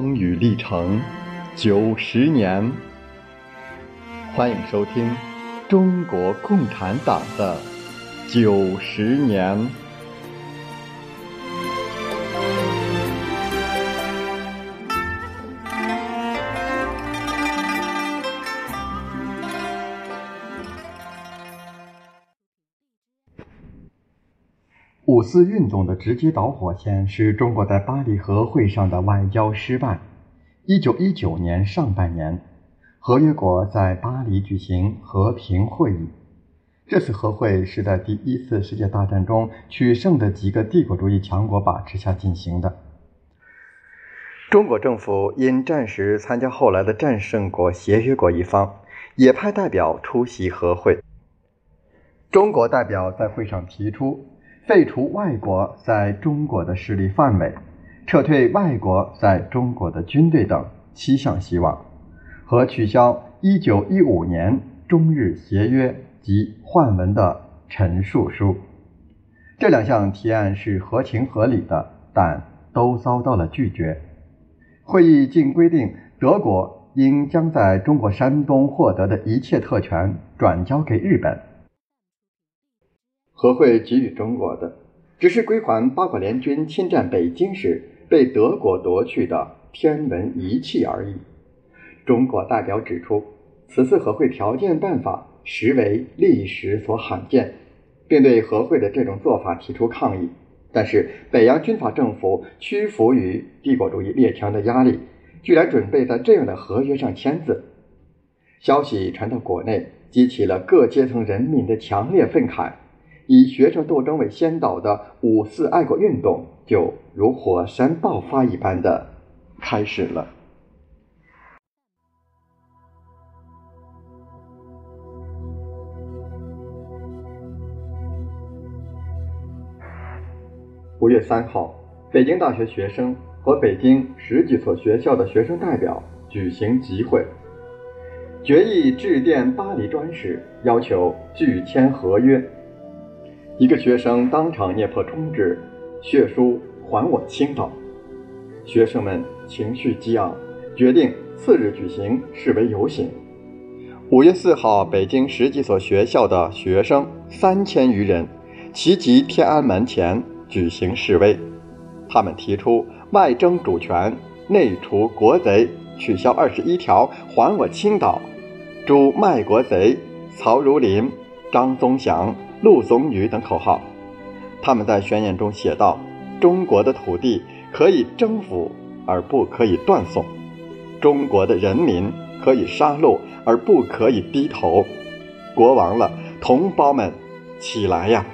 风雨历程九十年，欢迎收听中国共产党的九十年。五四运动的直接导火线是中国在巴黎和会上的外交失败。一九一九年上半年，合约国在巴黎举行和平会议。这次和会是在第一次世界大战中取胜的几个帝国主义强国把持下进行的。中国政府因战时参加后来的战胜国协约国一方，也派代表出席和会。中国代表在会上提出。废除外国在中国的势力范围，撤退外国在中国的军队等七项希望，和取消1915年中日协约及换文的陈述书。这两项提案是合情合理的，但都遭到了拒绝。会议竟规定，德国应将在中国山东获得的一切特权转交给日本。和会给予中国的，只是归还八国联军侵占北京时被德国夺去的天文仪器而已。中国代表指出，此次和会条件办法实为历史所罕见，并对和会的这种做法提出抗议。但是，北洋军阀政府屈服于帝国主义列强的压力，居然准备在这样的合约上签字。消息传到国内，激起了各阶层人民的强烈愤慨。以学生斗争为先导的五四爱国运动就如火山爆发一般的开始了。五月三号，北京大学学生和北京十几所学校的学生代表举行集会，决议致电巴黎专使，要求拒签合约。一个学生当场捏破中指，血书“还我青岛”。学生们情绪激昂，决定次日举行示威游行。五月四号，北京十几所学校的学生三千余人齐集天安门前举行示威。他们提出外争主权、内除国贼、取消二十一条、还我青岛、诛卖国贼曹如林、张宗祥。陆总女等口号，他们在宣言中写道：“中国的土地可以征服，而不可以断送；中国的人民可以杀戮，而不可以低头。国亡了，同胞们，起来呀！”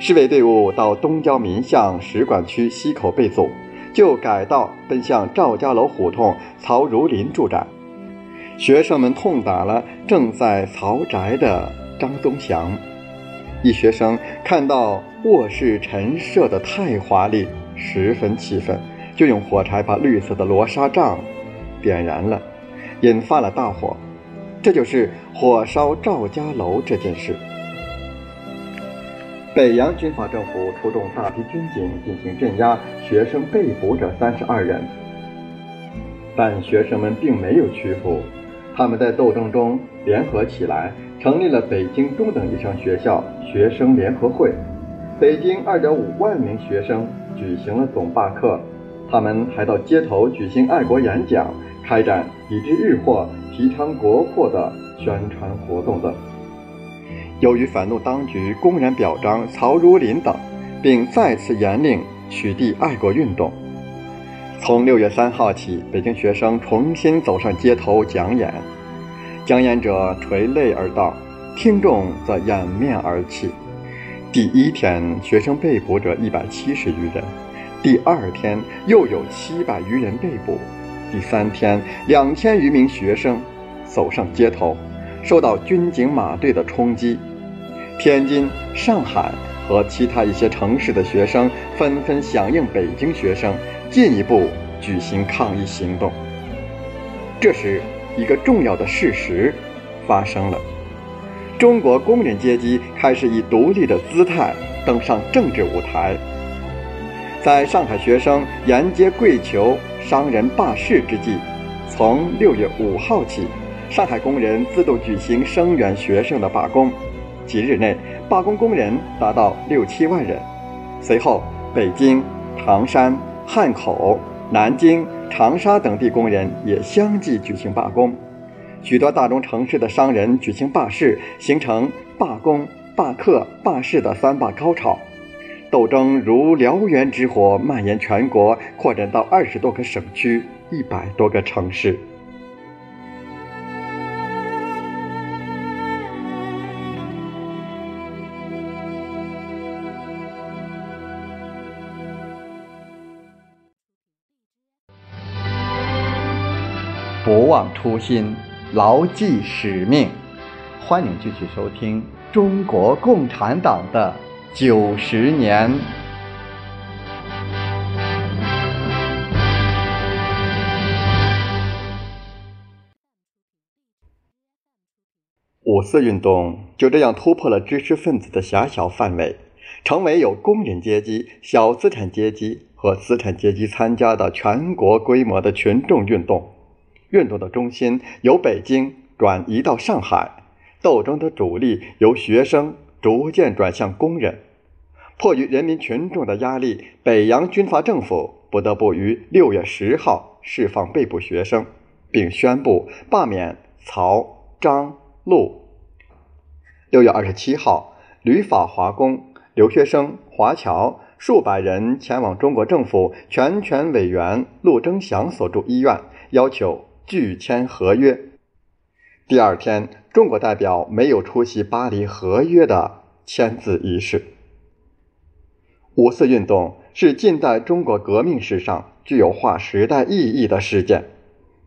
示威队伍到东交民巷使馆区西口被阻，就改道奔向赵家楼胡同曹如林住宅。学生们痛打了正在曹宅的张宗祥。一学生看到卧室陈设的太华丽，十分气愤，就用火柴把绿色的罗纱帐点燃了，引发了大火。这就是火烧赵家楼这件事。北洋军阀政府出动大批军警进行镇压，学生被捕者三十二人，但学生们并没有屈服，他们在斗争中联合起来。成立了北京中等以上学校学生联合会，北京二点五万名学生举行了总罢课，他们还到街头举行爱国演讲，开展抵制日货、提倡国货的宣传活动等。由于反动当局公然表彰曹如林等，并再次严令取缔爱国运动，从六月三号起，北京学生重新走上街头讲演。讲演者垂泪而道，听众则掩面而泣。第一天，学生被捕者一百七十余人；第二天，又有七百余人被捕；第三天，两千余名学生走上街头，受到军警马队的冲击。天津、上海和其他一些城市的学生纷纷响应北京学生，进一步举行抗议行动。这时。一个重要的事实发生了：中国工人阶级开始以独立的姿态登上政治舞台。在上海学生沿街跪求商人罢市之际，从六月五号起，上海工人自动举行声援学生的罢工，几日内罢工工人达到六七万人。随后，北京、唐山、汉口、南京、长沙等地工人也相继举行罢工，许多大中城市的商人举行罢市，形成罢工、罢课、罢市的三罢高潮。斗争如燎原之火蔓延全国，扩展到二十多个省区、一百多个城市。不忘初心，牢记使命。欢迎继续收听中国共产党的。九十年，五四运动就这样突破了知识分子的狭小范围，成为有工人阶级、小资产阶级和资产阶级参加的全国规模的群众运动。运动的中心由北京转移到上海，斗争的主力由学生。逐渐转向工人，迫于人民群众的压力，北洋军阀政府不得不于六月十号释放被捕学生，并宣布罢免曹、张、陆。六月二十七号，旅法华工留学生华侨数百人前往中国政府全权委员陆征祥所住医院，要求拒签合约。第二天，中国代表没有出席巴黎合约的签字仪式。五四运动是近代中国革命史上具有划时代意义的事件，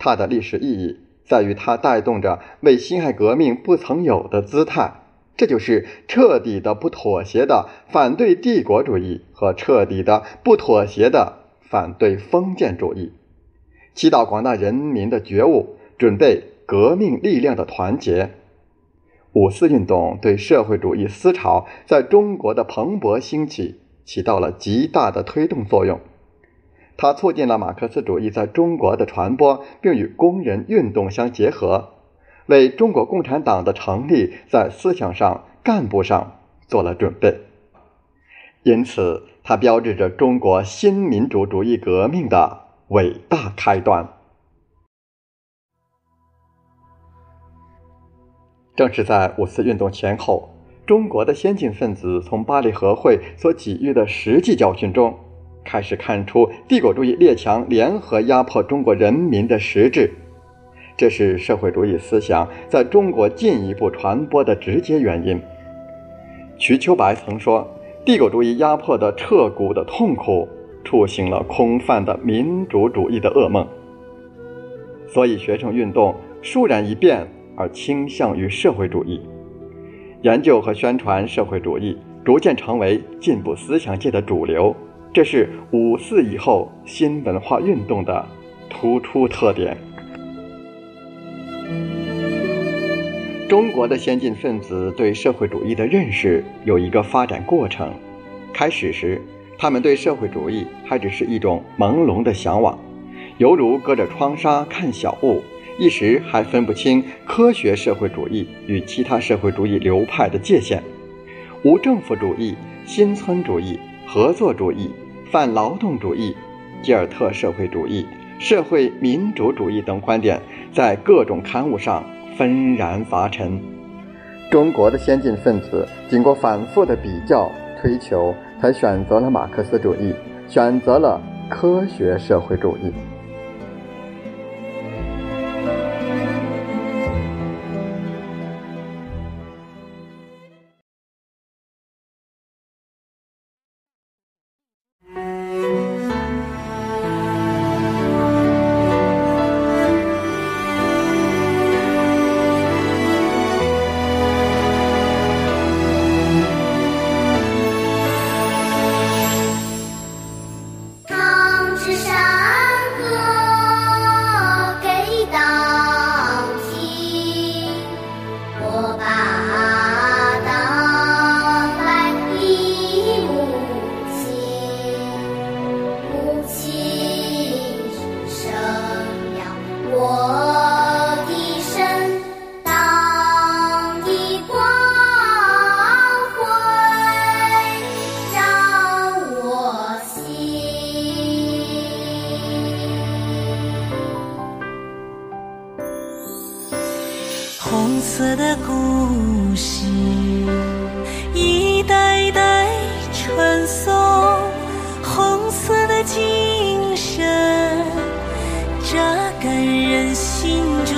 它的历史意义在于它带动着为辛亥革命不曾有的姿态，这就是彻底的不妥协的反对帝国主义和彻底的不妥协的反对封建主义，祈祷广大人民的觉悟，准备。革命力量的团结，五四运动对社会主义思潮在中国的蓬勃兴起起到了极大的推动作用。它促进了马克思主义在中国的传播，并与工人运动相结合，为中国共产党的成立在思想上、干部上做了准备。因此，它标志着中国新民主主义革命的伟大开端。正是在五四运动前后，中国的先进分子从巴黎和会所给予的实际教训中，开始看出帝国主义列强联合压迫中国人民的实质。这是社会主义思想在中国进一步传播的直接原因。瞿秋白曾说：“帝国主义压迫的彻骨的痛苦，触醒了空泛的民主主义的噩梦。”所以，学生运动倏然一变。而倾向于社会主义，研究和宣传社会主义逐渐成为进步思想界的主流，这是五四以后新文化运动的突出特点。中国的先进分子对社会主义的认识有一个发展过程，开始时，他们对社会主义还只是一种朦胧的向往，犹如隔着窗纱看小物。一时还分不清科学社会主义与其他社会主义流派的界限，无政府主义、新村主义、合作主义、反劳动主义、吉尔特社会主义、社会民主主义等观点在各种刊物上纷然发陈。中国的先进分子经过反复的比较推求，才选择了马克思主义，选择了科学社会主义。感人心中